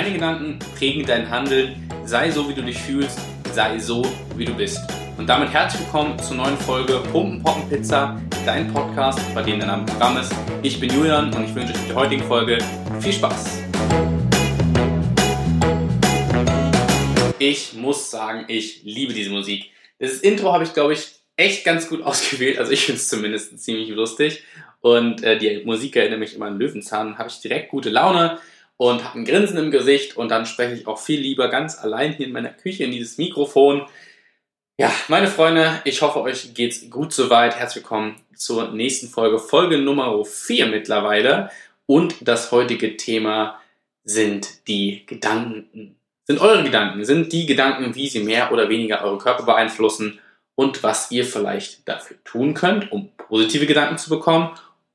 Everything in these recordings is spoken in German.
Deine Gedanken prägen dein Handeln. Sei so, wie du dich fühlst. Sei so, wie du bist. Und damit herzlich willkommen zur neuen Folge Pumpen Poppen Pizza, dein Podcast, bei dem dein Name Programm ist. Ich bin Julian und ich wünsche euch mit der heutigen Folge viel Spaß. Ich muss sagen, ich liebe diese Musik. Das Intro habe ich, glaube ich, echt ganz gut ausgewählt. Also ich finde es zumindest ziemlich lustig. Und äh, die Musik erinnert mich immer an Löwenzahn. Habe ich direkt gute Laune und habe ein Grinsen im Gesicht. Und dann spreche ich auch viel lieber ganz allein hier in meiner Küche in dieses Mikrofon. Ja, meine Freunde, ich hoffe, euch geht's gut soweit. Herzlich willkommen zur nächsten Folge, Folge Nummer 4 mittlerweile. Und das heutige Thema sind die Gedanken. Sind eure Gedanken, sind die Gedanken, wie sie mehr oder weniger euren Körper beeinflussen und was ihr vielleicht dafür tun könnt, um positive Gedanken zu bekommen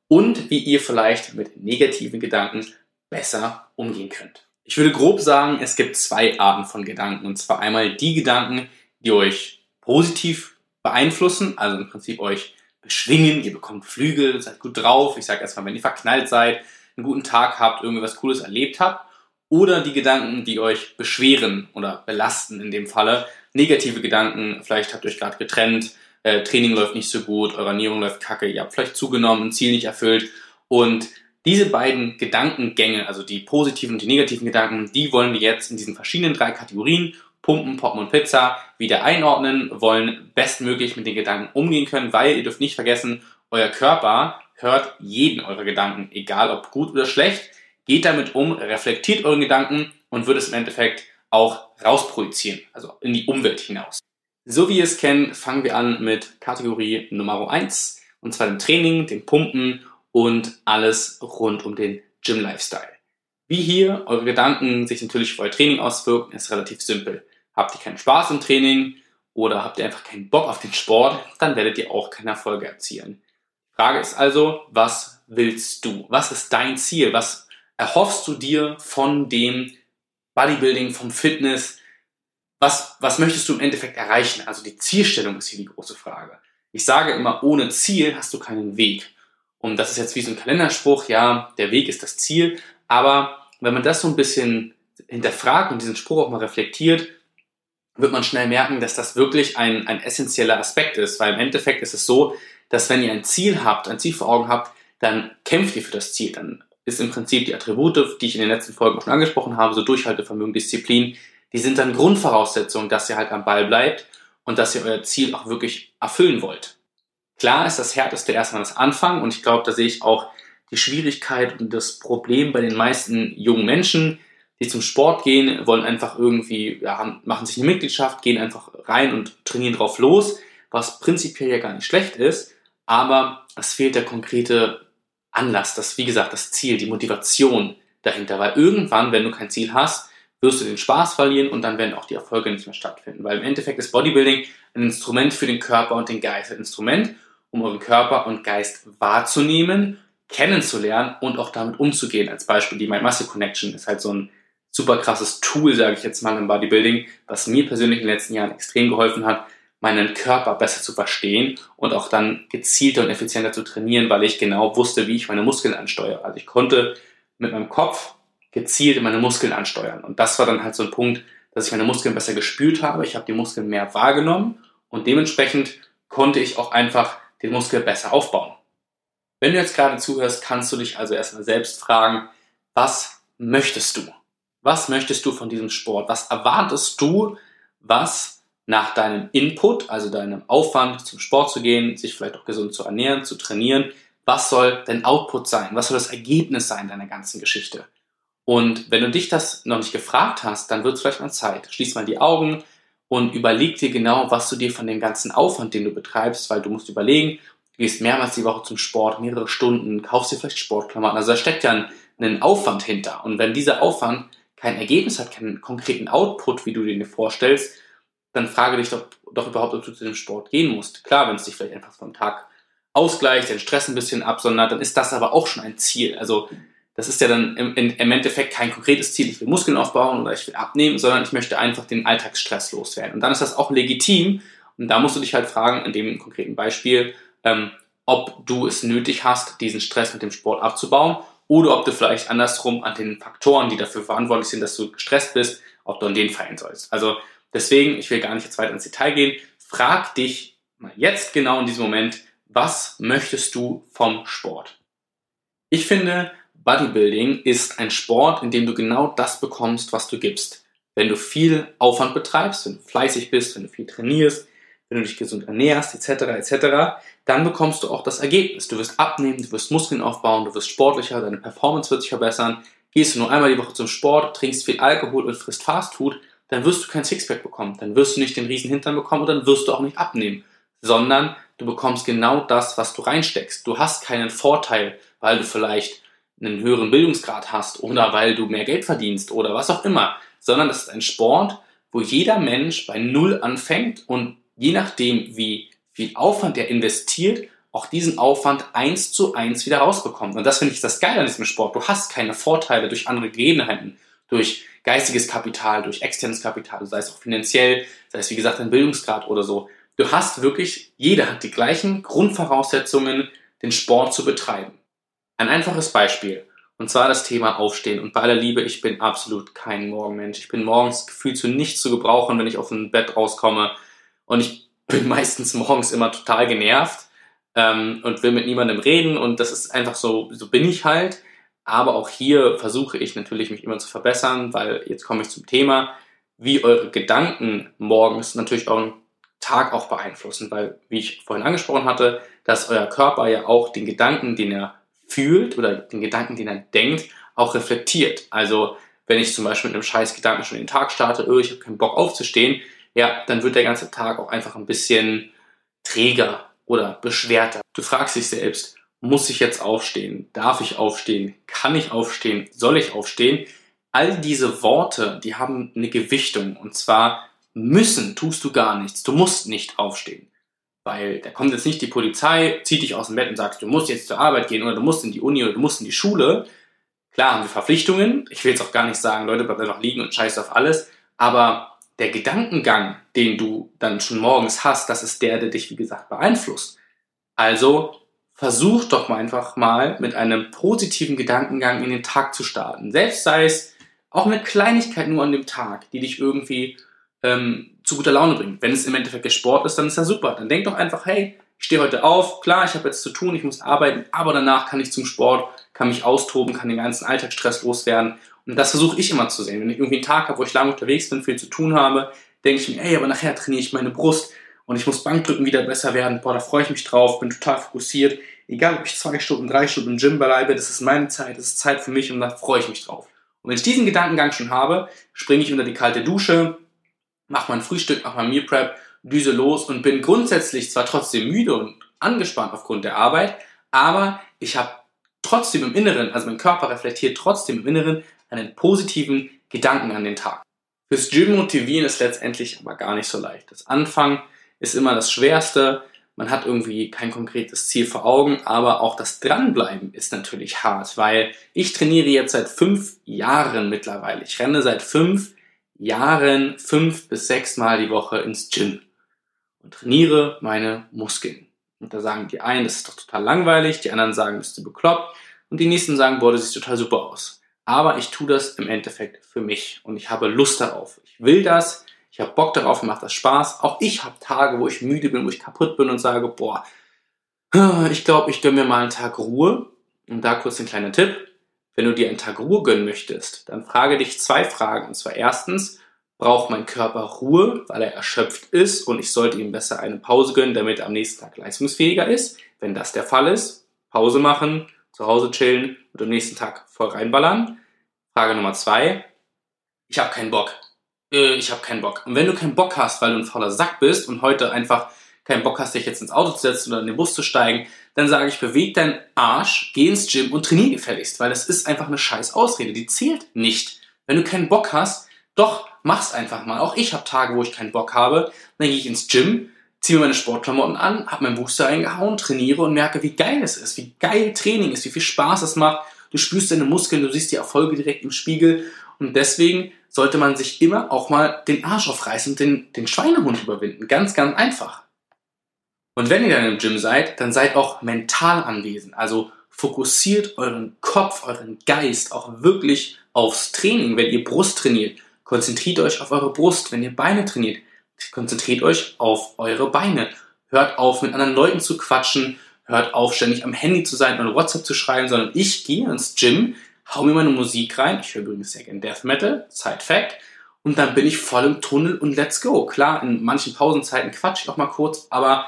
und wie ihr vielleicht mit negativen Gedanken besser umgehen könnt. Ich würde grob sagen, es gibt zwei Arten von Gedanken. Und zwar einmal die Gedanken, die euch positiv beeinflussen, also im Prinzip euch beschwingen, ihr bekommt Flügel, seid gut drauf. Ich sage erstmal, wenn ihr verknallt seid, einen guten Tag habt, irgendwie was Cooles erlebt habt. Oder die Gedanken, die euch beschweren oder belasten in dem Falle. Negative Gedanken, vielleicht habt ihr euch gerade getrennt, äh, Training läuft nicht so gut, eure Ernährung läuft kacke, ihr habt vielleicht zugenommen, ein Ziel nicht erfüllt. Und diese beiden Gedankengänge, also die positiven und die negativen Gedanken, die wollen wir jetzt in diesen verschiedenen drei Kategorien, Pumpen, Poppen und Pizza, wieder einordnen, wollen bestmöglich mit den Gedanken umgehen können, weil ihr dürft nicht vergessen, euer Körper hört jeden eurer Gedanken, egal ob gut oder schlecht, geht damit um, reflektiert euren Gedanken und wird es im Endeffekt auch rausprojizieren, also in die Umwelt hinaus. So wie ihr es kennt, fangen wir an mit Kategorie Nummer 1, und zwar dem Training, dem Pumpen und alles rund um den Gym-Lifestyle. Wie hier eure Gedanken sich natürlich für euer Training auswirken, ist relativ simpel. Habt ihr keinen Spaß im Training oder habt ihr einfach keinen Bock auf den Sport, dann werdet ihr auch keine Erfolge erzielen. Frage ist also, was willst du? Was ist dein Ziel? Was erhoffst du dir von dem Bodybuilding, vom Fitness, was, was möchtest du im Endeffekt erreichen? Also die Zielstellung ist hier die große Frage. Ich sage immer, ohne Ziel hast du keinen Weg. Und das ist jetzt wie so ein Kalenderspruch, ja, der Weg ist das Ziel. Aber wenn man das so ein bisschen hinterfragt und diesen Spruch auch mal reflektiert, wird man schnell merken, dass das wirklich ein, ein essentieller Aspekt ist. Weil im Endeffekt ist es so, dass wenn ihr ein Ziel habt, ein Ziel vor Augen habt, dann kämpft ihr für das Ziel. Dann ist im Prinzip die Attribute, die ich in den letzten Folgen schon angesprochen habe, so Durchhaltevermögen, Disziplin, die sind dann Grundvoraussetzungen, dass ihr halt am Ball bleibt und dass ihr euer Ziel auch wirklich erfüllen wollt. Klar ist das Härteste erstmal das Anfang und ich glaube, da sehe ich auch die Schwierigkeit und das Problem bei den meisten jungen Menschen, die zum Sport gehen, wollen einfach irgendwie, ja, machen sich eine Mitgliedschaft, gehen einfach rein und trainieren drauf los, was prinzipiell ja gar nicht schlecht ist, aber es fehlt der konkrete Anlass, das, wie gesagt, das Ziel, die Motivation dahinter, weil irgendwann, wenn du kein Ziel hast, wirst du den Spaß verlieren und dann werden auch die Erfolge nicht mehr stattfinden. Weil im Endeffekt ist Bodybuilding ein Instrument für den Körper und den Geist. Ein Instrument, um euren Körper und Geist wahrzunehmen, kennenzulernen und auch damit umzugehen. Als Beispiel die Mind Muscle Connection ist halt so ein super krasses Tool, sage ich jetzt mal im Bodybuilding, was mir persönlich in den letzten Jahren extrem geholfen hat, meinen Körper besser zu verstehen und auch dann gezielter und effizienter zu trainieren, weil ich genau wusste, wie ich meine Muskeln ansteuere. Also ich konnte mit meinem Kopf gezielt meine Muskeln ansteuern. Und das war dann halt so ein Punkt, dass ich meine Muskeln besser gespült habe. Ich habe die Muskeln mehr wahrgenommen und dementsprechend konnte ich auch einfach den Muskel besser aufbauen. Wenn du jetzt gerade zuhörst, kannst du dich also erstmal selbst fragen, was möchtest du? Was möchtest du von diesem Sport? Was erwartest du, was nach deinem Input, also deinem Aufwand zum Sport zu gehen, sich vielleicht auch gesund zu ernähren, zu trainieren, was soll dein Output sein? Was soll das Ergebnis sein deiner ganzen Geschichte? Und wenn du dich das noch nicht gefragt hast, dann wird es vielleicht mal Zeit. Schließ mal die Augen und überleg dir genau, was du dir von dem ganzen Aufwand, den du betreibst, weil du musst überlegen, du gehst mehrmals die Woche zum Sport, mehrere Stunden, kaufst dir vielleicht Sportklamotten. Also da steckt ja ein, ein Aufwand hinter. Und wenn dieser Aufwand kein Ergebnis hat, keinen konkreten Output, wie du dir vorstellst, dann frage dich doch, doch überhaupt, ob du zu dem Sport gehen musst. Klar, wenn es dich vielleicht einfach vom Tag ausgleicht, den Stress ein bisschen absondert, dann ist das aber auch schon ein Ziel. Also das ist ja dann im, im Endeffekt kein konkretes Ziel, ich will Muskeln aufbauen oder ich will abnehmen, sondern ich möchte einfach den Alltagsstress loswerden. Und dann ist das auch legitim. Und da musst du dich halt fragen, in dem konkreten Beispiel, ähm, ob du es nötig hast, diesen Stress mit dem Sport abzubauen oder ob du vielleicht andersrum an den Faktoren, die dafür verantwortlich sind, dass du gestresst bist, ob du an denen feilen sollst. Also deswegen, ich will gar nicht jetzt weiter ins Detail gehen, frag dich mal jetzt genau in diesem Moment, was möchtest du vom Sport? Ich finde, Bodybuilding ist ein Sport, in dem du genau das bekommst, was du gibst. Wenn du viel Aufwand betreibst, wenn du fleißig bist, wenn du viel trainierst, wenn du dich gesund ernährst, etc., etc., dann bekommst du auch das Ergebnis. Du wirst abnehmen, du wirst Muskeln aufbauen, du wirst sportlicher, deine Performance wird sich verbessern. Gehst du nur einmal die Woche zum Sport, trinkst viel Alkohol und frisst Fastfood, dann wirst du kein Sixpack bekommen, dann wirst du nicht den riesen Hintern bekommen und dann wirst du auch nicht abnehmen, sondern du bekommst genau das, was du reinsteckst. Du hast keinen Vorteil, weil du vielleicht einen höheren Bildungsgrad hast oder weil du mehr Geld verdienst oder was auch immer, sondern das ist ein Sport, wo jeder Mensch bei Null anfängt und je nachdem, wie viel Aufwand er investiert, auch diesen Aufwand eins zu eins wieder rausbekommt. Und das finde ich das Geile an diesem Sport. Du hast keine Vorteile durch andere Gegebenheiten, durch geistiges Kapital, durch externes Kapital, sei es auch finanziell, sei es wie gesagt ein Bildungsgrad oder so. Du hast wirklich, jeder hat die gleichen Grundvoraussetzungen, den Sport zu betreiben. Ein einfaches Beispiel. Und zwar das Thema Aufstehen. Und bei aller Liebe, ich bin absolut kein Morgenmensch. Ich bin morgens gefühlt zu nichts zu gebrauchen, wenn ich auf ein Bett rauskomme. Und ich bin meistens morgens immer total genervt ähm, und will mit niemandem reden. Und das ist einfach so, so bin ich halt. Aber auch hier versuche ich natürlich, mich immer zu verbessern, weil jetzt komme ich zum Thema, wie eure Gedanken morgens natürlich euren Tag auch beeinflussen. Weil, wie ich vorhin angesprochen hatte, dass euer Körper ja auch den Gedanken, den er fühlt oder den Gedanken, den er denkt, auch reflektiert. Also, wenn ich zum Beispiel mit einem scheiß Gedanken schon den Tag starte, oh, ich habe keinen Bock aufzustehen, ja, dann wird der ganze Tag auch einfach ein bisschen träger oder beschwerter. Du fragst dich selbst, muss ich jetzt aufstehen? Darf ich aufstehen? Kann ich aufstehen? Soll ich aufstehen? All diese Worte, die haben eine Gewichtung. Und zwar müssen tust du gar nichts. Du musst nicht aufstehen. Weil da kommt jetzt nicht die Polizei, zieht dich aus dem Bett und sagt, du musst jetzt zur Arbeit gehen oder du musst in die Uni oder du musst in die Schule. Klar haben wir Verpflichtungen. Ich will jetzt auch gar nicht sagen, Leute, bleibt einfach liegen und scheiß auf alles. Aber der Gedankengang, den du dann schon morgens hast, das ist der, der dich, wie gesagt, beeinflusst. Also versuch doch mal einfach mal mit einem positiven Gedankengang in den Tag zu starten. Selbst sei es auch eine Kleinigkeit nur an dem Tag, die dich irgendwie ähm, zu guter Laune bringt. Wenn es im Endeffekt der Sport ist, dann ist das super. Dann denk doch einfach, hey, ich stehe heute auf, klar, ich habe jetzt zu tun, ich muss arbeiten, aber danach kann ich zum Sport, kann mich austoben, kann den ganzen Alltagsstress loswerden und das versuche ich immer zu sehen. Wenn ich irgendwie einen Tag habe, wo ich lange unterwegs bin, viel zu tun habe, denke ich mir, ey, aber nachher trainiere ich meine Brust und ich muss Bankdrücken wieder besser werden. Boah, da freue ich mich drauf, bin total fokussiert. Egal, ob ich zwei Stunden, drei Stunden im Gym bleibe, das ist meine Zeit, das ist Zeit für mich und da freue ich mich drauf. Und wenn ich diesen Gedankengang schon habe, springe ich unter die kalte Dusche, mache mein Frühstück, mache mein Meal Prep, düse los und bin grundsätzlich zwar trotzdem müde und angespannt aufgrund der Arbeit, aber ich habe trotzdem im Inneren, also mein Körper reflektiert trotzdem im Inneren einen positiven Gedanken an den Tag. Fürs Gym motivieren ist letztendlich aber gar nicht so leicht. Das Anfang ist immer das Schwerste. Man hat irgendwie kein konkretes Ziel vor Augen, aber auch das Dranbleiben ist natürlich hart, weil ich trainiere jetzt seit fünf Jahren mittlerweile. Ich renne seit fünf Jahren fünf bis sechs Mal die Woche ins Gym und trainiere meine Muskeln. Und da sagen die einen, das ist doch total langweilig, die anderen sagen, bist du bekloppt und die nächsten sagen, boah, das sieht total super aus aber ich tue das im Endeffekt für mich und ich habe Lust darauf. Ich will das, ich habe Bock darauf, macht das Spaß. Auch ich habe Tage, wo ich müde bin, wo ich kaputt bin und sage, boah, ich glaube, ich gönne mir mal einen Tag Ruhe. Und da kurz ein kleiner Tipp. Wenn du dir einen Tag Ruhe gönnen möchtest, dann frage dich zwei Fragen. Und zwar erstens, braucht mein Körper Ruhe, weil er erschöpft ist und ich sollte ihm besser eine Pause gönnen, damit er am nächsten Tag leistungsfähiger ist. Wenn das der Fall ist, Pause machen, zu Hause chillen und am nächsten Tag voll reinballern. Frage Nummer zwei. Ich habe keinen Bock. Äh, ich habe keinen Bock. Und wenn du keinen Bock hast, weil du ein fauler Sack bist und heute einfach keinen Bock hast, dich jetzt ins Auto zu setzen oder in den Bus zu steigen, dann sage ich, beweg deinen Arsch, geh ins Gym und trainier gefälligst, weil das ist einfach eine scheiß Ausrede. Die zählt nicht. Wenn du keinen Bock hast, doch, mach's einfach mal. Auch ich habe Tage, wo ich keinen Bock habe. Dann gehe ich ins Gym, ziehe mir meine Sportklamotten an, habe meinen Booster eingehauen, trainiere und merke, wie geil es ist, wie geil Training ist, wie viel Spaß es macht. Du spürst deine Muskeln, du siehst die Erfolge direkt im Spiegel und deswegen sollte man sich immer auch mal den Arsch aufreißen und den, den Schweinehund überwinden. Ganz, ganz einfach. Und wenn ihr dann im Gym seid, dann seid auch mental anwesend. Also fokussiert euren Kopf, euren Geist auch wirklich aufs Training. Wenn ihr Brust trainiert, konzentriert euch auf eure Brust. Wenn ihr Beine trainiert, konzentriert euch auf eure Beine. Hört auf, mit anderen Leuten zu quatschen. Hört auf, ständig am Handy zu sein und WhatsApp zu schreiben, sondern ich gehe ins Gym, hau mir meine Musik rein. Ich höre übrigens sehr gerne Death Metal, Side Fact. Und dann bin ich voll im Tunnel und let's go. Klar, in manchen Pausenzeiten quatsch ich auch mal kurz, aber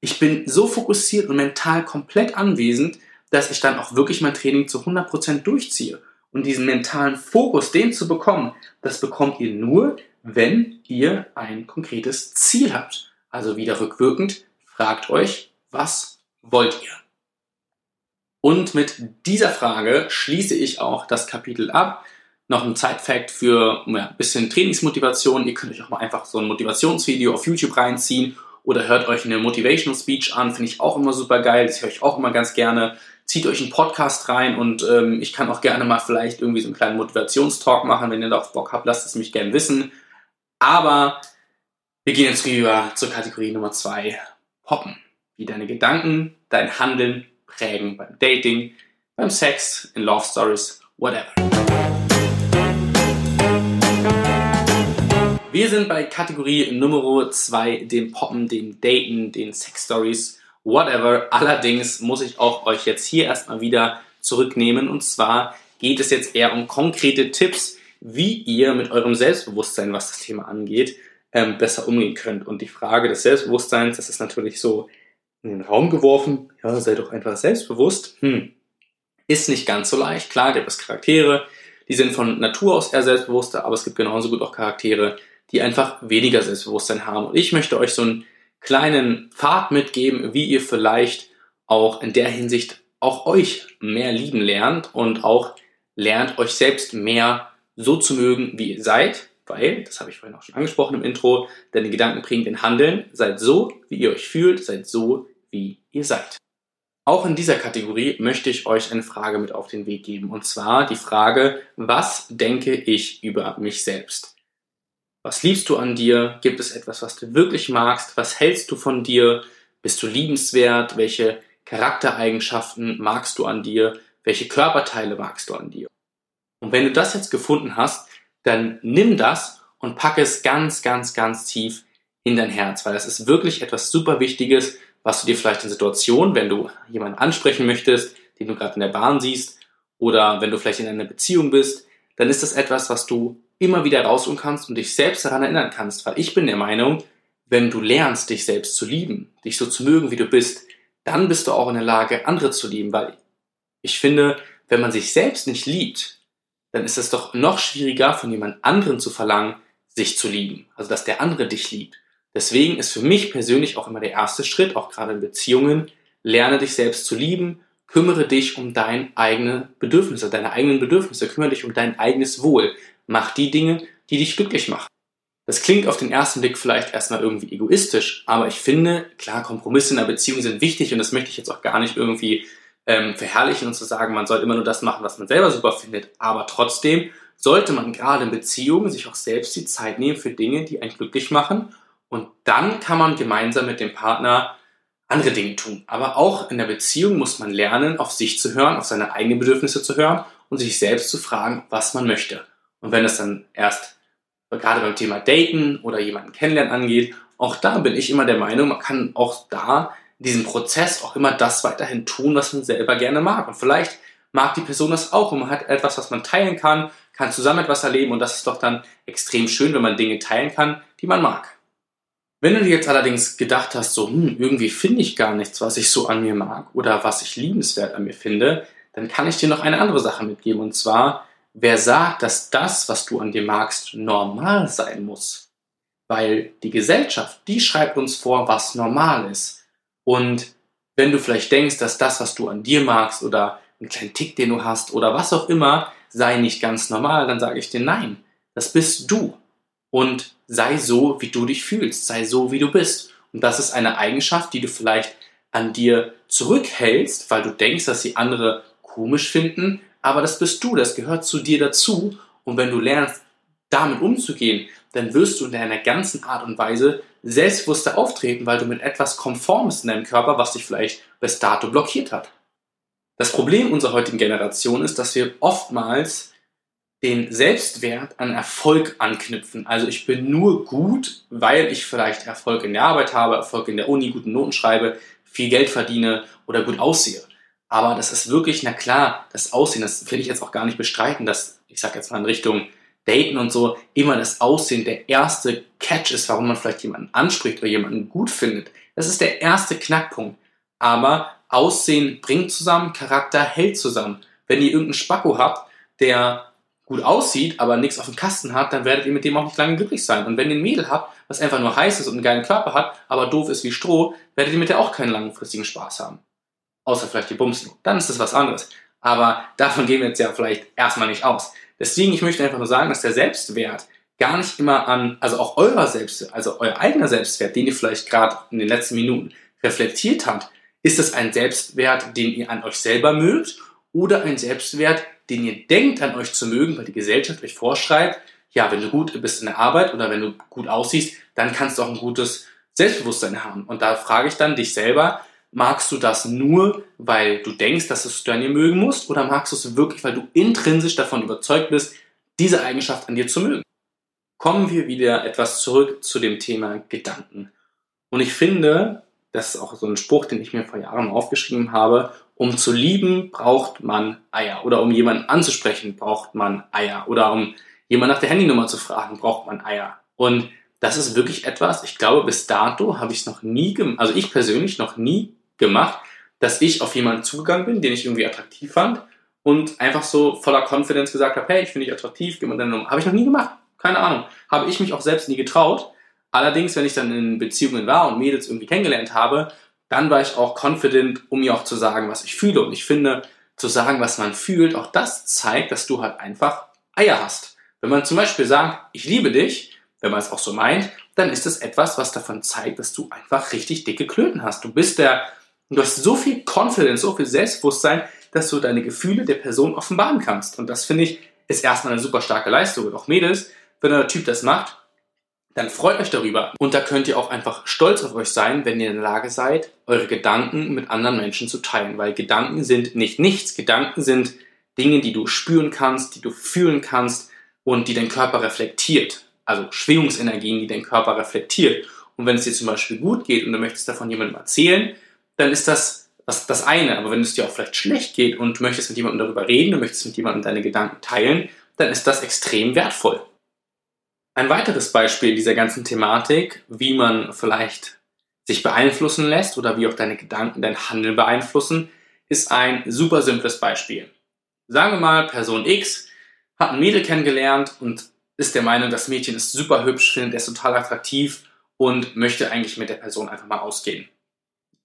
ich bin so fokussiert und mental komplett anwesend, dass ich dann auch wirklich mein Training zu 100% durchziehe. Und diesen mentalen Fokus, den zu bekommen, das bekommt ihr nur, wenn ihr ein konkretes Ziel habt. Also wieder rückwirkend, fragt euch, was wollt ihr? Und mit dieser Frage schließe ich auch das Kapitel ab. Noch ein Zeitfact für ja, ein bisschen Trainingsmotivation. Ihr könnt euch auch mal einfach so ein Motivationsvideo auf YouTube reinziehen oder hört euch eine Motivational Speech an. Finde ich auch immer super geil. Das höre ich auch immer ganz gerne. Zieht euch einen Podcast rein und ähm, ich kann auch gerne mal vielleicht irgendwie so einen kleinen Motivationstalk machen. Wenn ihr darauf Bock habt, lasst es mich gerne wissen. Aber wir gehen jetzt rüber zur Kategorie Nummer zwei: Poppen. Wie deine Gedanken dein Handeln prägen beim Dating, beim Sex, in Love Stories, whatever. Wir sind bei Kategorie Nummer zwei, dem Poppen, dem Daten, den Sex Stories, whatever. Allerdings muss ich auch euch jetzt hier erstmal wieder zurücknehmen und zwar geht es jetzt eher um konkrete Tipps, wie ihr mit eurem Selbstbewusstsein, was das Thema angeht, ähm, besser umgehen könnt. Und die Frage des Selbstbewusstseins, das ist natürlich so in den Raum geworfen, ja, sei doch einfach selbstbewusst. Hm. Ist nicht ganz so leicht. Klar gibt es Charaktere, die sind von Natur aus eher selbstbewusster, aber es gibt genauso gut auch Charaktere, die einfach weniger Selbstbewusstsein haben. Und ich möchte euch so einen kleinen Pfad mitgeben, wie ihr vielleicht auch in der Hinsicht auch euch mehr lieben lernt und auch lernt, euch selbst mehr so zu mögen, wie ihr seid, weil, das habe ich vorhin auch schon angesprochen im Intro, denn die Gedanken bringen den Handeln. Seid so, wie ihr euch fühlt, seid so, wie ihr seid. Auch in dieser Kategorie möchte ich euch eine Frage mit auf den Weg geben. Und zwar die Frage, was denke ich über mich selbst? Was liebst du an dir? Gibt es etwas, was du wirklich magst? Was hältst du von dir? Bist du liebenswert? Welche Charaktereigenschaften magst du an dir? Welche Körperteile magst du an dir? Und wenn du das jetzt gefunden hast, dann nimm das und pack es ganz, ganz, ganz tief in dein Herz, weil das ist wirklich etwas super Wichtiges, was du dir vielleicht in Situationen, wenn du jemanden ansprechen möchtest, den du gerade in der Bahn siehst, oder wenn du vielleicht in einer Beziehung bist, dann ist das etwas, was du immer wieder rausholen kannst und dich selbst daran erinnern kannst. Weil ich bin der Meinung, wenn du lernst, dich selbst zu lieben, dich so zu mögen, wie du bist, dann bist du auch in der Lage, andere zu lieben. Weil ich finde, wenn man sich selbst nicht liebt, dann ist es doch noch schwieriger, von jemand anderen zu verlangen, sich zu lieben. Also, dass der andere dich liebt. Deswegen ist für mich persönlich auch immer der erste Schritt, auch gerade in Beziehungen, lerne dich selbst zu lieben, kümmere dich um deine eigenen Bedürfnisse, deine eigenen Bedürfnisse, kümmere dich um dein eigenes Wohl. Mach die Dinge, die dich glücklich machen. Das klingt auf den ersten Blick vielleicht erstmal irgendwie egoistisch, aber ich finde, klar, Kompromisse in einer Beziehung sind wichtig und das möchte ich jetzt auch gar nicht irgendwie ähm, verherrlichen und zu sagen, man soll immer nur das machen, was man selber super findet. Aber trotzdem sollte man gerade in Beziehungen sich auch selbst die Zeit nehmen für Dinge, die einen glücklich machen. Und dann kann man gemeinsam mit dem Partner andere Dinge tun. Aber auch in der Beziehung muss man lernen, auf sich zu hören, auf seine eigenen Bedürfnisse zu hören und sich selbst zu fragen, was man möchte. Und wenn es dann erst gerade beim Thema Daten oder jemanden kennenlernen angeht, auch da bin ich immer der Meinung, man kann auch da diesem Prozess auch immer das weiterhin tun, was man selber gerne mag. Und vielleicht mag die Person das auch und man hat etwas, was man teilen kann, kann zusammen etwas erleben und das ist doch dann extrem schön, wenn man Dinge teilen kann, die man mag. Wenn du dir jetzt allerdings gedacht hast, so, hm, irgendwie finde ich gar nichts, was ich so an mir mag oder was ich liebenswert an mir finde, dann kann ich dir noch eine andere Sache mitgeben und zwar, wer sagt, dass das, was du an dir magst, normal sein muss? Weil die Gesellschaft, die schreibt uns vor, was normal ist. Und wenn du vielleicht denkst, dass das, was du an dir magst oder einen kleinen Tick, den du hast oder was auch immer, sei nicht ganz normal, dann sage ich dir nein. Das bist du. Und sei so, wie du dich fühlst. Sei so, wie du bist. Und das ist eine Eigenschaft, die du vielleicht an dir zurückhältst, weil du denkst, dass sie andere komisch finden. Aber das bist du. Das gehört zu dir dazu. Und wenn du lernst, damit umzugehen, dann wirst du in deiner ganzen Art und Weise selbstbewusster auftreten, weil du mit etwas Konformes in deinem Körper, was dich vielleicht bis dato blockiert hat. Das Problem unserer heutigen Generation ist, dass wir oftmals den Selbstwert an Erfolg anknüpfen. Also ich bin nur gut, weil ich vielleicht Erfolg in der Arbeit habe, Erfolg in der Uni, guten Noten schreibe, viel Geld verdiene oder gut aussehe. Aber das ist wirklich, na klar, das Aussehen, das will ich jetzt auch gar nicht bestreiten, dass, ich sag jetzt mal in Richtung Daten und so, immer das Aussehen der erste Catch ist, warum man vielleicht jemanden anspricht oder jemanden gut findet. Das ist der erste Knackpunkt. Aber Aussehen bringt zusammen, Charakter hält zusammen. Wenn ihr irgendeinen Spacko habt, der gut aussieht, aber nichts auf dem Kasten hat, dann werdet ihr mit dem auch nicht lange glücklich sein. Und wenn ihr ein Mädel habt, was einfach nur heiß ist und einen geilen Körper hat, aber doof ist wie Stroh, werdet ihr mit der auch keinen langfristigen Spaß haben. Außer vielleicht die Bumsen. Dann ist das was anderes. Aber davon gehen wir jetzt ja vielleicht erstmal nicht aus. Deswegen, ich möchte einfach nur sagen, dass der Selbstwert gar nicht immer an, also auch eurer Selbstwert, also euer eigener Selbstwert, den ihr vielleicht gerade in den letzten Minuten reflektiert habt, ist es ein Selbstwert, den ihr an euch selber mögt oder ein Selbstwert, den ihr denkt an euch zu mögen, weil die Gesellschaft euch vorschreibt, ja, wenn du gut bist in der Arbeit oder wenn du gut aussiehst, dann kannst du auch ein gutes Selbstbewusstsein haben. Und da frage ich dann dich selber, magst du das nur, weil du denkst, dass du es dir mögen musst, oder magst du es wirklich, weil du intrinsisch davon überzeugt bist, diese Eigenschaft an dir zu mögen? Kommen wir wieder etwas zurück zu dem Thema Gedanken. Und ich finde, das ist auch so ein Spruch, den ich mir vor Jahren aufgeschrieben habe. Um zu lieben, braucht man Eier. Oder um jemanden anzusprechen, braucht man Eier. Oder um jemanden nach der Handynummer zu fragen, braucht man Eier. Und das ist wirklich etwas, ich glaube, bis dato habe ich es noch nie also ich persönlich noch nie gemacht, dass ich auf jemanden zugegangen bin, den ich irgendwie attraktiv fand und einfach so voller Confidence gesagt habe, hey, ich finde dich attraktiv, gib mir deine Nummer. Habe ich noch nie gemacht. Keine Ahnung. Habe ich mich auch selbst nie getraut. Allerdings, wenn ich dann in Beziehungen war und Mädels irgendwie kennengelernt habe, dann war ich auch confident, um mir auch zu sagen, was ich fühle. Und ich finde, zu sagen, was man fühlt, auch das zeigt, dass du halt einfach Eier hast. Wenn man zum Beispiel sagt, ich liebe dich, wenn man es auch so meint, dann ist es etwas, was davon zeigt, dass du einfach richtig dicke Klöten hast. Du bist der, du hast so viel Confidence, so viel Selbstbewusstsein, dass du deine Gefühle der Person offenbaren kannst. Und das finde ich, ist erstmal eine super starke Leistung. Und auch Mädels, wenn der Typ das macht, dann freut euch darüber. Und da könnt ihr auch einfach stolz auf euch sein, wenn ihr in der Lage seid, eure Gedanken mit anderen Menschen zu teilen. Weil Gedanken sind nicht nichts. Gedanken sind Dinge, die du spüren kannst, die du fühlen kannst und die dein Körper reflektiert. Also Schwingungsenergien, die dein Körper reflektiert. Und wenn es dir zum Beispiel gut geht und du möchtest davon jemandem erzählen, dann ist das das, das eine. Aber wenn es dir auch vielleicht schlecht geht und du möchtest mit jemandem darüber reden, du möchtest mit jemandem deine Gedanken teilen, dann ist das extrem wertvoll. Ein weiteres Beispiel dieser ganzen Thematik, wie man vielleicht sich beeinflussen lässt oder wie auch deine Gedanken dein Handeln beeinflussen, ist ein super simples Beispiel. Sagen wir mal, Person X hat ein Mädel kennengelernt und ist der Meinung, das Mädchen ist super hübsch, findet es total attraktiv und möchte eigentlich mit der Person einfach mal ausgehen.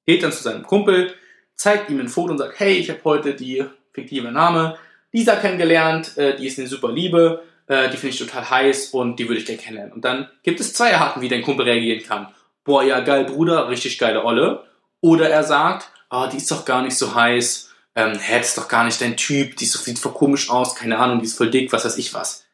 Geht dann zu seinem Kumpel, zeigt ihm ein Foto und sagt, hey, ich habe heute die fiktive Name Lisa kennengelernt, äh, die ist eine super Liebe, äh, die finde ich total heiß und die würde ich gerne kennenlernen. Und dann gibt es zwei Arten, wie dein Kumpel reagieren kann. Boah, ja, geil, Bruder, richtig geile Olle. Oder er sagt, ah, oh, die ist doch gar nicht so heiß, ähm, hä, das ist doch gar nicht dein Typ, die sieht voll komisch aus, keine Ahnung, die ist voll dick, was weiß ich was.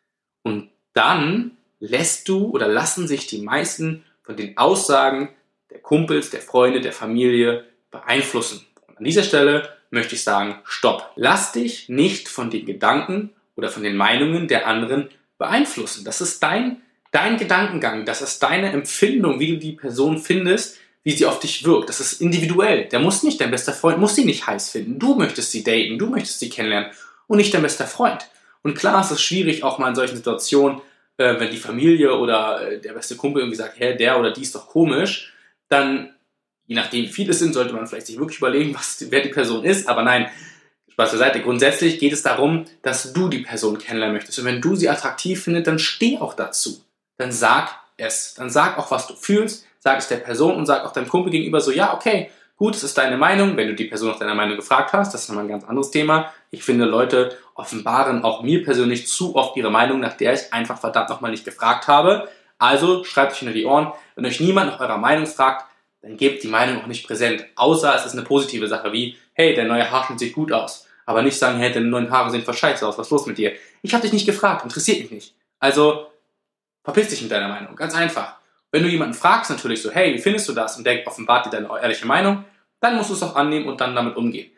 Und dann lässt du oder lassen sich die meisten von den Aussagen der Kumpels, der Freunde, der Familie beeinflussen. Und an dieser Stelle möchte ich sagen, stopp. Lass dich nicht von den Gedanken oder von den Meinungen der anderen beeinflussen. Das ist dein, dein Gedankengang, das ist deine Empfindung, wie du die Person findest, wie sie auf dich wirkt. Das ist individuell. Der muss nicht, dein bester Freund muss sie nicht heiß finden. Du möchtest sie daten, du möchtest sie kennenlernen und nicht dein bester Freund. Und klar ist es schwierig, auch mal in solchen Situationen, äh, wenn die Familie oder äh, der beste Kumpel irgendwie sagt, hä, der oder die ist doch komisch, dann, je nachdem wie viele es sind, sollte man vielleicht sich wirklich überlegen, was, wer die Person ist. Aber nein, Spaß beiseite. Grundsätzlich geht es darum, dass du die Person kennenlernen möchtest. Und wenn du sie attraktiv findest, dann steh auch dazu. Dann sag es. Dann sag auch, was du fühlst. Sag es der Person und sag auch deinem Kumpel gegenüber so, ja, okay, gut, es ist deine Meinung. Wenn du die Person nach deiner Meinung gefragt hast, das ist nochmal ein ganz anderes Thema. Ich finde, Leute offenbaren auch mir persönlich zu oft ihre Meinung, nach der ich einfach verdammt nochmal nicht gefragt habe. Also schreibt euch hinter die Ohren. Wenn euch niemand nach eurer Meinung fragt, dann gebt die Meinung auch nicht präsent. Außer es ist eine positive Sache wie, hey, der neue Haarschnitt sieht gut aus aber nicht sagen, hey, deine neuen Haare sehen voll scheiße aus, was ist los mit dir? Ich habe dich nicht gefragt, interessiert mich nicht. Also, verpiss dich mit deiner Meinung, ganz einfach. Wenn du jemanden fragst, natürlich so, hey, wie findest du das? Und der offenbart dir deine ehrliche Meinung, dann musst du es auch annehmen und dann damit umgehen.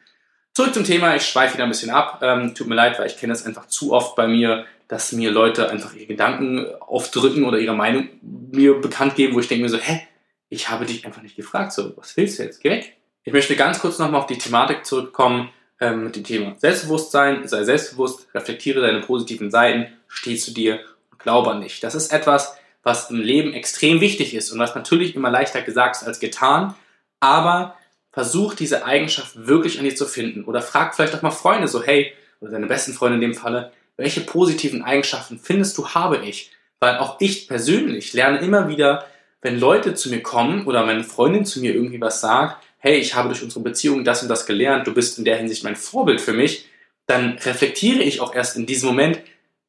Zurück zum Thema, ich schweife wieder ein bisschen ab. Ähm, tut mir leid, weil ich kenne das einfach zu oft bei mir, dass mir Leute einfach ihre Gedanken aufdrücken oder ihre Meinung mir bekannt geben, wo ich denke mir so, hä, ich habe dich einfach nicht gefragt, so, was willst du jetzt? Geh weg. Ich möchte ganz kurz nochmal auf die Thematik zurückkommen, ähm, mit dem Thema Selbstbewusstsein, sei selbstbewusst, reflektiere deine positiven Seiten, steh zu dir und glaube an dich. Das ist etwas, was im Leben extrem wichtig ist und was natürlich immer leichter gesagt ist als getan, aber versuch diese Eigenschaft wirklich an dir zu finden oder frag vielleicht auch mal Freunde so, hey, oder deine besten Freunde in dem Falle, welche positiven Eigenschaften findest du habe ich? Weil auch ich persönlich lerne immer wieder, wenn Leute zu mir kommen oder meine Freundin zu mir irgendwie was sagt, hey, ich habe durch unsere Beziehung das und das gelernt, du bist in der Hinsicht mein Vorbild für mich, dann reflektiere ich auch erst in diesem Moment,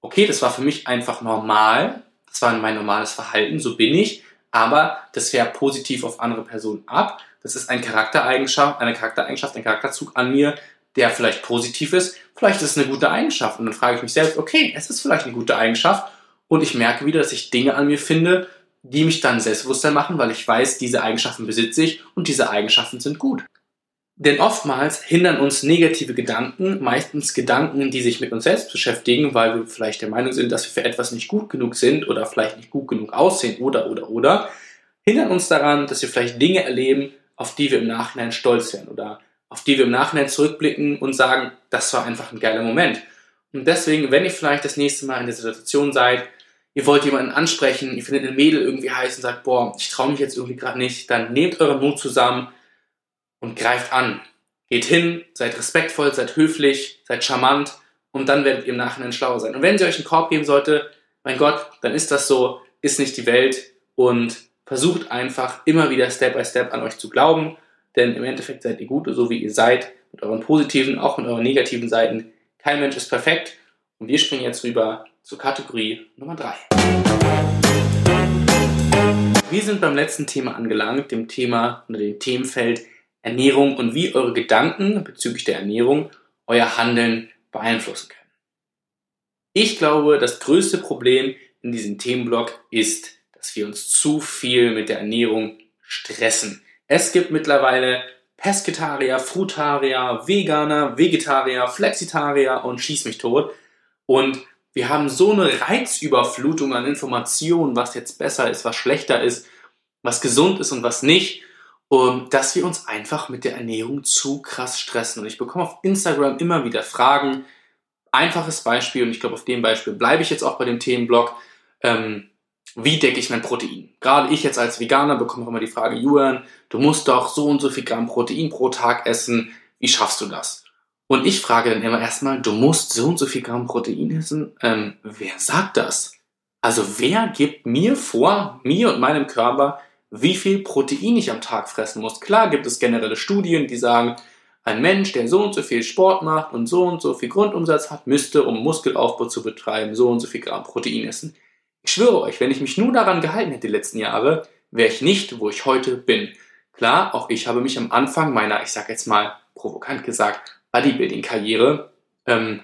okay, das war für mich einfach normal, das war mein normales Verhalten, so bin ich, aber das fährt positiv auf andere Personen ab. Das ist ein Charaktereigenschaft, eine Charaktereigenschaft, ein Charakterzug an mir, der vielleicht positiv ist. Vielleicht ist es eine gute Eigenschaft. Und dann frage ich mich selbst, okay, es ist vielleicht eine gute Eigenschaft. Und ich merke wieder, dass ich Dinge an mir finde, die mich dann selbstbewusster machen, weil ich weiß, diese Eigenschaften besitze ich und diese Eigenschaften sind gut. Denn oftmals hindern uns negative Gedanken, meistens Gedanken, die sich mit uns selbst beschäftigen, weil wir vielleicht der Meinung sind, dass wir für etwas nicht gut genug sind oder vielleicht nicht gut genug aussehen oder oder oder, hindern uns daran, dass wir vielleicht Dinge erleben, auf die wir im Nachhinein stolz werden oder auf die wir im Nachhinein zurückblicken und sagen, das war einfach ein geiler Moment. Und deswegen, wenn ihr vielleicht das nächste Mal in der Situation seid, ihr wollt jemanden ansprechen, ihr findet ein Mädel irgendwie heiß und sagt, boah, ich traue mich jetzt irgendwie gerade nicht, dann nehmt euren Mut zusammen und greift an. Geht hin, seid respektvoll, seid höflich, seid charmant und dann werdet ihr im Nachhinein schlauer sein. Und wenn sie euch einen Korb geben sollte, mein Gott, dann ist das so, ist nicht die Welt und versucht einfach immer wieder Step by Step an euch zu glauben, denn im Endeffekt seid ihr gut, so wie ihr seid, mit euren positiven, auch mit euren negativen Seiten. Kein Mensch ist perfekt und wir springen jetzt rüber zur Kategorie Nummer 3. Wir sind beim letzten Thema angelangt, dem Thema oder dem Themenfeld Ernährung und wie eure Gedanken bezüglich der Ernährung euer Handeln beeinflussen können. Ich glaube, das größte Problem in diesem Themenblock ist, dass wir uns zu viel mit der Ernährung stressen. Es gibt mittlerweile Pesketarier, Frutarier, Veganer, Vegetarier, Flexitarier und schieß mich tot. Und wir haben so eine Reizüberflutung an Informationen, was jetzt besser ist, was schlechter ist, was gesund ist und was nicht, dass wir uns einfach mit der Ernährung zu krass stressen. Und ich bekomme auf Instagram immer wieder Fragen. Einfaches Beispiel, und ich glaube, auf dem Beispiel bleibe ich jetzt auch bei dem Themenblock. Ähm, wie decke ich mein Protein? Gerade ich jetzt als Veganer bekomme immer die Frage, Julian, du musst doch so und so viel Gramm Protein pro Tag essen. Wie schaffst du das? Und ich frage dann immer erstmal, du musst so und so viel Gramm Protein essen. Ähm, wer sagt das? Also wer gibt mir vor, mir und meinem Körper, wie viel Protein ich am Tag fressen muss? Klar gibt es generelle Studien, die sagen, ein Mensch, der so und so viel Sport macht und so und so viel Grundumsatz hat, müsste, um Muskelaufbau zu betreiben, so und so viel Gramm Protein essen. Ich schwöre euch, wenn ich mich nur daran gehalten hätte die letzten Jahre, wäre ich nicht, wo ich heute bin. Klar, auch ich habe mich am Anfang meiner, ich sag jetzt mal provokant gesagt, Bodybuilding-Karriere ähm,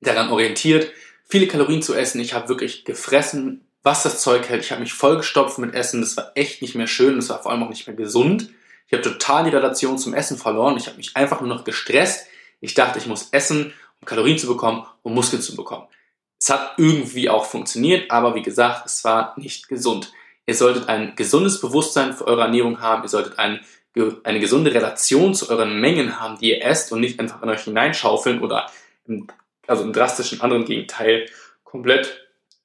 daran orientiert, viele Kalorien zu essen. Ich habe wirklich gefressen, was das Zeug hält. Ich habe mich vollgestopft mit Essen. Das war echt nicht mehr schön. Das war vor allem auch nicht mehr gesund. Ich habe total die Relation zum Essen verloren. Ich habe mich einfach nur noch gestresst. Ich dachte, ich muss essen, um Kalorien zu bekommen, um Muskeln zu bekommen. Es hat irgendwie auch funktioniert, aber wie gesagt, es war nicht gesund. Ihr solltet ein gesundes Bewusstsein für eure Ernährung haben. Ihr solltet ein eine gesunde Relation zu euren Mengen haben, die ihr esst und nicht einfach in euch hineinschaufeln oder im, also im drastischen anderen Gegenteil komplett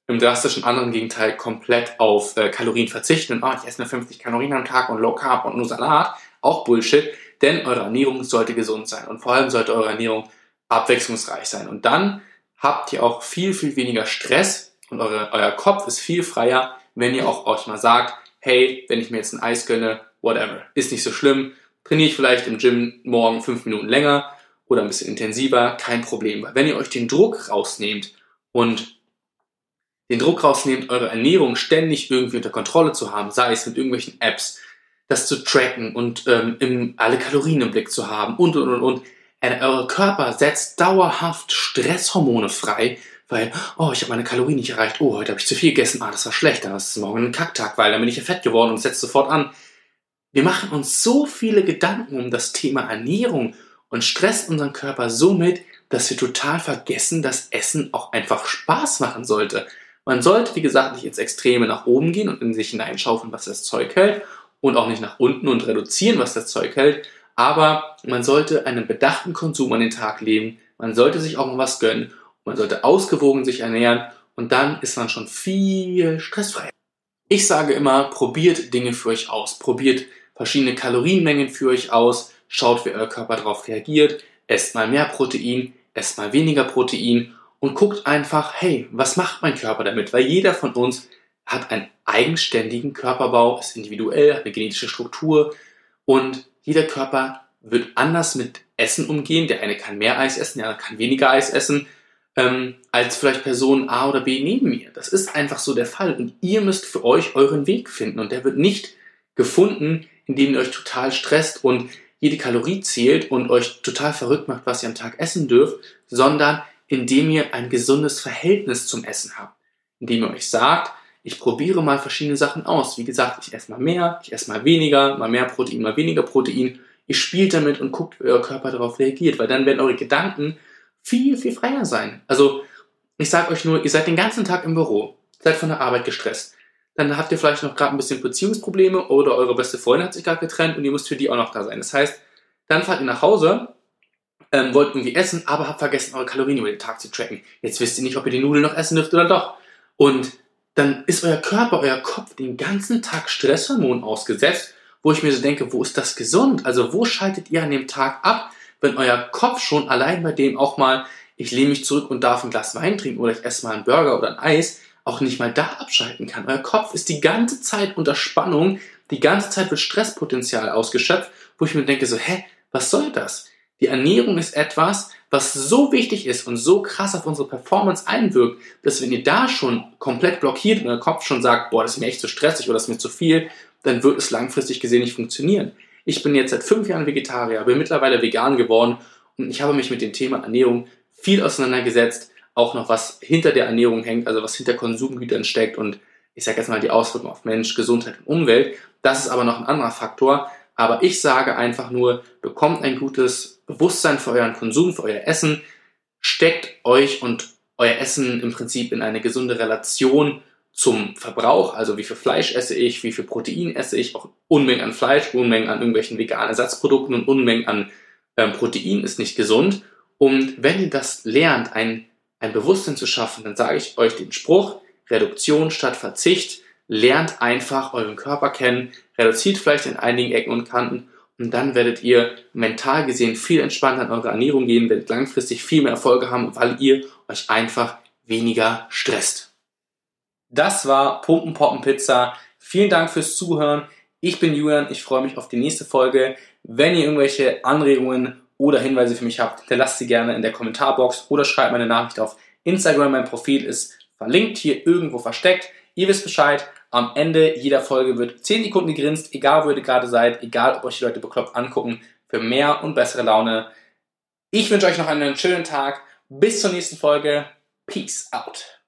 im drastischen anderen Gegenteil komplett auf äh, Kalorien verzichten und oh, ich esse nur 50 Kalorien am Tag und Low Carb und nur Salat, auch Bullshit, denn eure Ernährung sollte gesund sein und vor allem sollte eure Ernährung abwechslungsreich sein und dann habt ihr auch viel, viel weniger Stress und eure, euer Kopf ist viel freier, wenn ihr auch euch mal sagt, hey, wenn ich mir jetzt ein Eis gönne, whatever. Ist nicht so schlimm. Trainiere ich vielleicht im Gym morgen fünf Minuten länger oder ein bisschen intensiver, kein Problem. Weil wenn ihr euch den Druck rausnehmt und den Druck rausnehmt, eure Ernährung ständig irgendwie unter Kontrolle zu haben, sei es mit irgendwelchen Apps, das zu tracken und ähm, im, alle Kalorien im Blick zu haben und und und und. Euer Körper setzt dauerhaft Stresshormone frei, weil, oh, ich habe meine Kalorien nicht erreicht, oh, heute habe ich zu viel gegessen, ah, das war schlecht, dann ist es morgen ein Kacktag, weil dann bin ich ja fett geworden und setzt sofort an. Wir machen uns so viele Gedanken um das Thema Ernährung und stresst unseren Körper somit, dass wir total vergessen, dass Essen auch einfach Spaß machen sollte. Man sollte, wie gesagt, nicht ins Extreme nach oben gehen und in sich hineinschaufeln, was das Zeug hält, und auch nicht nach unten und reduzieren, was das Zeug hält, aber man sollte einen bedachten Konsum an den Tag legen, man sollte sich auch mal was gönnen, man sollte ausgewogen sich ernähren. Und dann ist man schon viel stressfreier. Ich sage immer, probiert Dinge für euch aus, probiert verschiedene Kalorienmengen für euch aus, schaut, wie euer Körper darauf reagiert, esst mal mehr Protein, esst mal weniger Protein. Und guckt einfach, hey, was macht mein Körper damit? Weil jeder von uns hat einen eigenständigen Körperbau, ist individuell, hat eine genetische Struktur. Und jeder Körper wird anders mit Essen umgehen. Der eine kann mehr Eis essen, der andere kann weniger Eis essen, ähm, als vielleicht Person A oder B neben mir. Das ist einfach so der Fall und ihr müsst für euch euren Weg finden und der wird nicht gefunden, indem ihr euch total stresst und jede Kalorie zählt und euch total verrückt macht, was ihr am Tag essen dürft, sondern indem ihr ein gesundes Verhältnis zum Essen habt. Indem ihr euch sagt, ich probiere mal verschiedene Sachen aus. Wie gesagt, ich esse mal mehr, ich esse mal weniger, mal mehr Protein, mal weniger Protein. Ihr spielt damit und guckt, wie euer Körper darauf reagiert, weil dann werden eure Gedanken viel, viel freier sein. Also, ich sage euch nur, ihr seid den ganzen Tag im Büro, seid von der Arbeit gestresst. Dann habt ihr vielleicht noch gerade ein bisschen Beziehungsprobleme oder eure beste Freundin hat sich gerade getrennt und ihr müsst für die auch noch da sein. Das heißt, dann fahrt ihr nach Hause, ähm, wollt irgendwie essen, aber habt vergessen, eure Kalorien über den Tag zu tracken. Jetzt wisst ihr nicht, ob ihr die Nudeln noch essen dürft oder doch. Und dann ist euer Körper, euer Kopf den ganzen Tag Stresshormonen ausgesetzt, wo ich mir so denke, wo ist das gesund? Also wo schaltet ihr an dem Tag ab, wenn euer Kopf schon allein bei dem auch mal, ich lehne mich zurück und darf ein Glas Wein trinken oder ich esse mal einen Burger oder ein Eis, auch nicht mal da abschalten kann. Euer Kopf ist die ganze Zeit unter Spannung, die ganze Zeit wird Stresspotenzial ausgeschöpft, wo ich mir denke so, hä, was soll das? Die Ernährung ist etwas, was so wichtig ist und so krass auf unsere Performance einwirkt, dass wenn ihr da schon komplett blockiert und der Kopf schon sagt, boah, das ist mir echt zu stressig oder das ist mir zu viel, dann wird es langfristig gesehen nicht funktionieren. Ich bin jetzt seit fünf Jahren Vegetarier, bin mittlerweile vegan geworden und ich habe mich mit dem Thema Ernährung viel auseinandergesetzt, auch noch was hinter der Ernährung hängt, also was hinter Konsumgütern steckt und ich sage jetzt mal die Auswirkungen auf Mensch, Gesundheit und Umwelt. Das ist aber noch ein anderer Faktor. Aber ich sage einfach nur, bekommt ein gutes Bewusstsein für euren Konsum, für euer Essen, steckt euch und euer Essen im Prinzip in eine gesunde Relation zum Verbrauch, also wie viel Fleisch esse ich, wie viel Protein esse ich, auch Unmengen an Fleisch, Unmengen an irgendwelchen veganen Ersatzprodukten und Unmengen an ähm, Protein ist nicht gesund. Und wenn ihr das lernt, ein, ein Bewusstsein zu schaffen, dann sage ich euch den Spruch, Reduktion statt Verzicht, lernt einfach euren Körper kennen, reduziert vielleicht in einigen Ecken und Kanten und dann werdet ihr mental gesehen viel entspannter an eure Ernährung gehen, werdet langfristig viel mehr Erfolge haben, weil ihr euch einfach weniger stresst. Das war Pumpen Poppen Pizza. Vielen Dank fürs Zuhören. Ich bin Julian, ich freue mich auf die nächste Folge. Wenn ihr irgendwelche Anregungen oder Hinweise für mich habt, hinterlasst sie gerne in der Kommentarbox oder schreibt meine Nachricht auf Instagram. Mein Profil ist verlinkt hier irgendwo versteckt. Ihr wisst Bescheid. Am Ende jeder Folge wird 10 Sekunden gegrinst, egal wo ihr gerade seid, egal ob euch die Leute bekloppt angucken, für mehr und bessere Laune. Ich wünsche euch noch einen schönen Tag. Bis zur nächsten Folge. Peace out.